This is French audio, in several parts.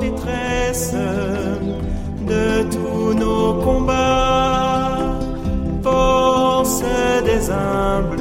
détresse de tous nos combats. Force des humbles,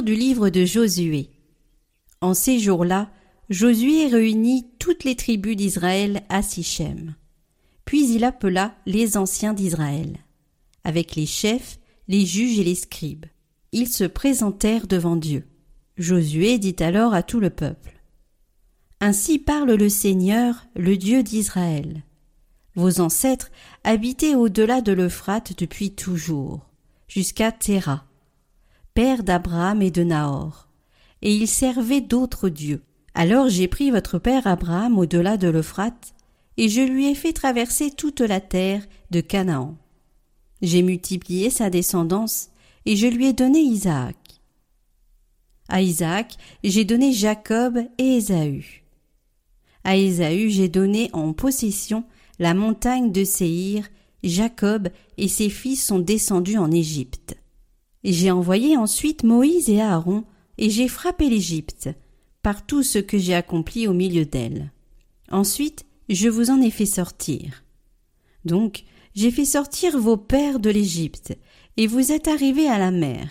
Du livre de Josué. En ces jours-là, Josué réunit toutes les tribus d'Israël à Sichem. Puis il appela les anciens d'Israël, avec les chefs, les juges et les scribes. Ils se présentèrent devant Dieu. Josué dit alors à tout le peuple. Ainsi parle le Seigneur, le Dieu d'Israël. Vos ancêtres habitaient au-delà de l'Euphrate depuis toujours, jusqu'à Terra père d'Abraham et de Nahor, et il servait d'autres dieux. Alors j'ai pris votre père Abraham au-delà de l'Euphrate, et je lui ai fait traverser toute la terre de Canaan. J'ai multiplié sa descendance, et je lui ai donné Isaac. À Isaac, j'ai donné Jacob et Ésaü. À Ésaü, j'ai donné en possession la montagne de Séhir, Jacob et ses fils sont descendus en Égypte. J'ai envoyé ensuite Moïse et Aaron, et j'ai frappé l'Égypte, par tout ce que j'ai accompli au milieu d'elle. Ensuite, je vous en ai fait sortir. Donc, j'ai fait sortir vos pères de l'Égypte, et vous êtes arrivés à la mer.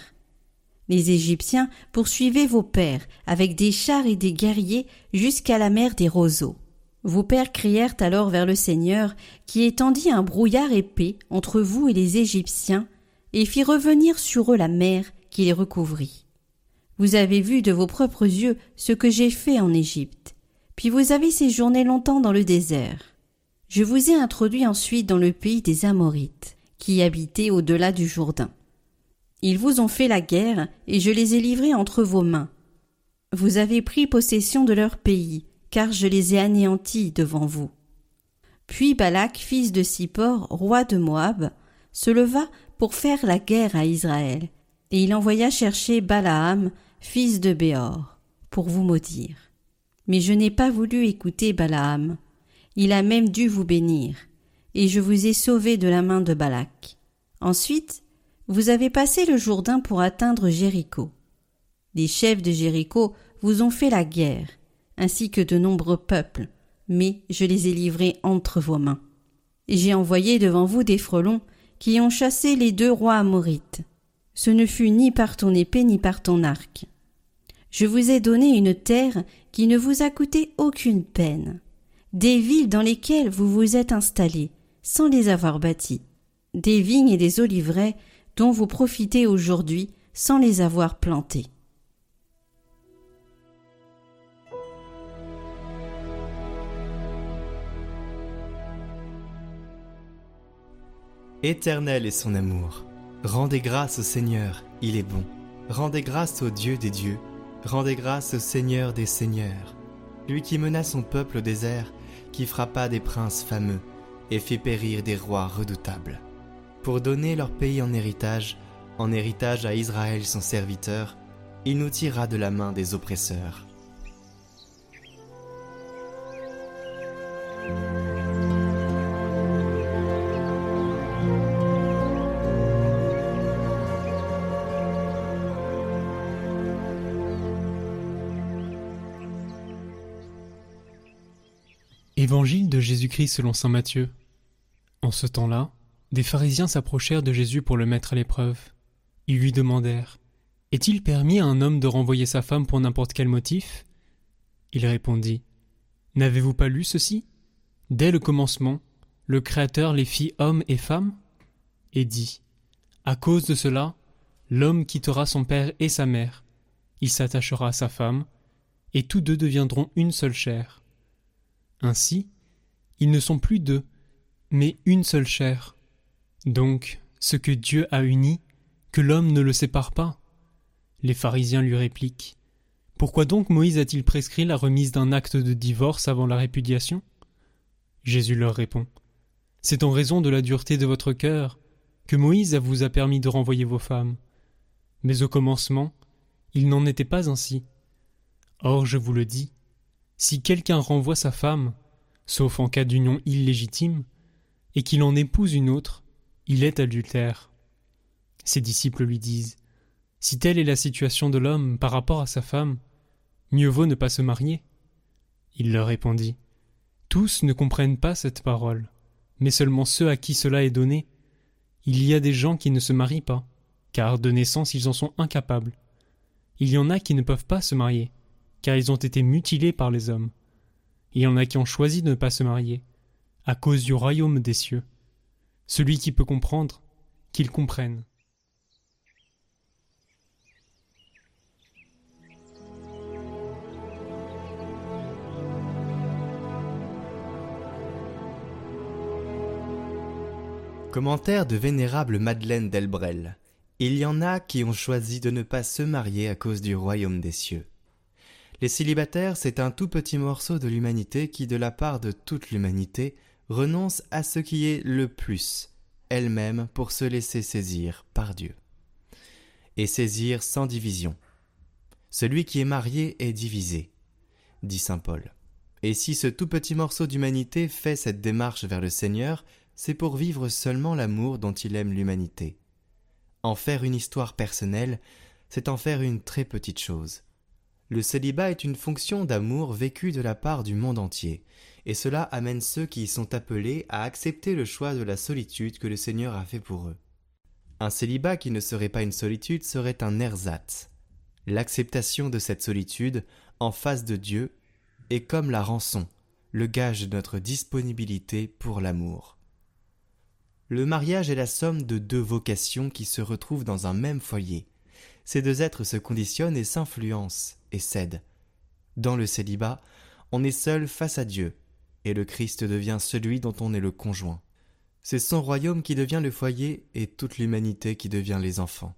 Les Égyptiens poursuivaient vos pères avec des chars et des guerriers jusqu'à la mer des roseaux. Vos pères crièrent alors vers le Seigneur, qui étendit un brouillard épais entre vous et les Égyptiens, et fit revenir sur eux la mer qui les recouvrit. Vous avez vu de vos propres yeux ce que j'ai fait en Égypte, puis vous avez séjourné longtemps dans le désert. Je vous ai introduit ensuite dans le pays des Amorites, qui habitaient au-delà du Jourdain. Ils vous ont fait la guerre, et je les ai livrés entre vos mains. Vous avez pris possession de leur pays, car je les ai anéantis devant vous. Puis Balak, fils de Sippor, roi de Moab, se leva pour faire la guerre à Israël, et il envoya chercher Balaam, fils de Béor, pour vous maudire. Mais je n'ai pas voulu écouter Balaam. Il a même dû vous bénir, et je vous ai sauvé de la main de Balak. Ensuite, vous avez passé le Jourdain pour atteindre Jéricho. Les chefs de Jéricho vous ont fait la guerre, ainsi que de nombreux peuples, mais je les ai livrés entre vos mains. J'ai envoyé devant vous des frelons qui ont chassé les deux rois amorites. Ce ne fut ni par ton épée ni par ton arc. Je vous ai donné une terre qui ne vous a coûté aucune peine, des villes dans lesquelles vous vous êtes installés, sans les avoir bâties, des vignes et des oliveraies dont vous profitez aujourd'hui sans les avoir plantées. Éternel est son amour. Rendez grâce au Seigneur, il est bon. Rendez grâce au Dieu des dieux. Rendez grâce au Seigneur des seigneurs. Lui qui mena son peuple au désert, qui frappa des princes fameux et fit périr des rois redoutables. Pour donner leur pays en héritage, en héritage à Israël son serviteur, il nous tira de la main des oppresseurs. Évangile de Jésus-Christ selon saint Matthieu. En ce temps-là, des pharisiens s'approchèrent de Jésus pour le mettre à l'épreuve. Ils lui demandèrent Est-il permis à un homme de renvoyer sa femme pour n'importe quel motif? Il répondit N'avez-vous pas lu ceci? Dès le commencement, le Créateur les fit hommes et femmes Et dit À cause de cela, l'homme quittera son père et sa mère, il s'attachera à sa femme, et tous deux deviendront une seule chair. Ainsi, ils ne sont plus deux, mais une seule chair. Donc, ce que Dieu a uni, que l'homme ne le sépare pas. Les pharisiens lui répliquent. Pourquoi donc Moïse a-t-il prescrit la remise d'un acte de divorce avant la répudiation? Jésus leur répond. C'est en raison de la dureté de votre cœur que Moïse vous a permis de renvoyer vos femmes. Mais au commencement, il n'en était pas ainsi. Or, je vous le dis, si quelqu'un renvoie sa femme, sauf en cas d'union illégitime, et qu'il en épouse une autre, il est adultère. Ses disciples lui disent Si telle est la situation de l'homme par rapport à sa femme, mieux vaut ne pas se marier. Il leur répondit Tous ne comprennent pas cette parole, mais seulement ceux à qui cela est donné. Il y a des gens qui ne se marient pas, car de naissance ils en sont incapables. Il y en a qui ne peuvent pas se marier, car ils ont été mutilés par les hommes. Il y en a qui ont choisi de ne pas se marier, à cause du royaume des cieux. Celui qui peut comprendre, qu'il comprenne. Commentaire de vénérable Madeleine Delbrel. Il y en a qui ont choisi de ne pas se marier à cause du royaume des cieux. Les célibataires, c'est un tout petit morceau de l'humanité qui, de la part de toute l'humanité, renonce à ce qui est le plus, elle-même, pour se laisser saisir par Dieu. Et saisir sans division. Celui qui est marié est divisé, dit saint Paul. Et si ce tout petit morceau d'humanité fait cette démarche vers le Seigneur, c'est pour vivre seulement l'amour dont il aime l'humanité. En faire une histoire personnelle, c'est en faire une très petite chose. Le célibat est une fonction d'amour vécue de la part du monde entier, et cela amène ceux qui y sont appelés à accepter le choix de la solitude que le Seigneur a fait pour eux. Un célibat qui ne serait pas une solitude serait un ersatz. L'acceptation de cette solitude, en face de Dieu, est comme la rançon, le gage de notre disponibilité pour l'amour. Le mariage est la somme de deux vocations qui se retrouvent dans un même foyer. Ces deux êtres se conditionnent et s'influencent et cèdent. Dans le célibat, on est seul face à Dieu, et le Christ devient celui dont on est le conjoint. C'est son royaume qui devient le foyer et toute l'humanité qui devient les enfants.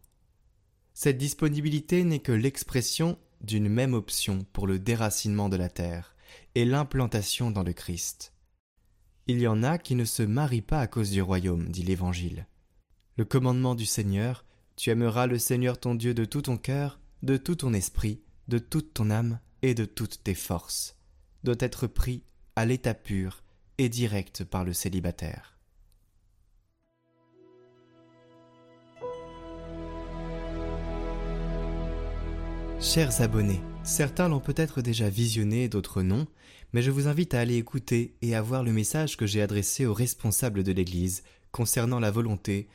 Cette disponibilité n'est que l'expression d'une même option pour le déracinement de la terre et l'implantation dans le Christ. Il y en a qui ne se marient pas à cause du royaume, dit l'Évangile. Le commandement du Seigneur, tu aimeras le Seigneur ton Dieu de tout ton cœur, de tout ton esprit, de toute ton âme et de toutes tes forces, doit être pris à l'état pur et direct par le célibataire. Chers abonnés, certains l'ont peut-être déjà visionné, d'autres non, mais je vous invite à aller écouter et à voir le message que j'ai adressé aux responsables de l'Église concernant la volonté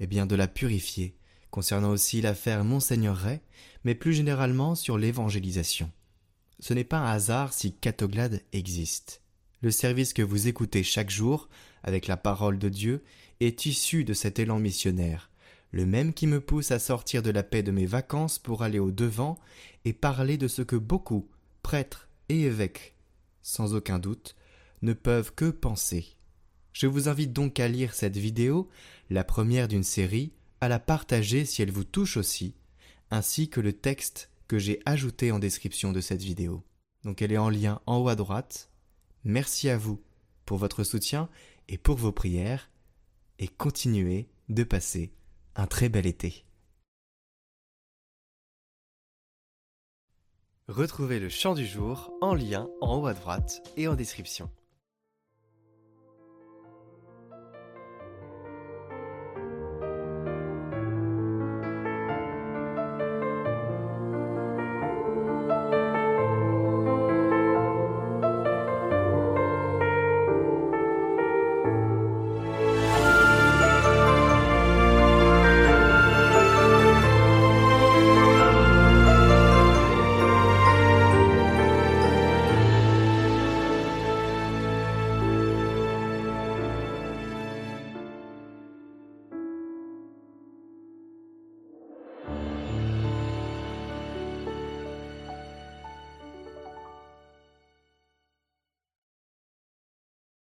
eh bien, de la purifier, concernant aussi l'affaire Monseigneur Ray, mais plus généralement sur l'évangélisation. Ce n'est pas un hasard si Catoglade existe. Le service que vous écoutez chaque jour, avec la parole de Dieu, est issu de cet élan missionnaire, le même qui me pousse à sortir de la paix de mes vacances pour aller au devant et parler de ce que beaucoup, prêtres et évêques, sans aucun doute, ne peuvent que penser. Je vous invite donc à lire cette vidéo, la première d'une série, à la partager si elle vous touche aussi, ainsi que le texte que j'ai ajouté en description de cette vidéo. Donc elle est en lien en haut à droite. Merci à vous pour votre soutien et pour vos prières, et continuez de passer un très bel été. Retrouvez le chant du jour en lien en haut à droite et en description.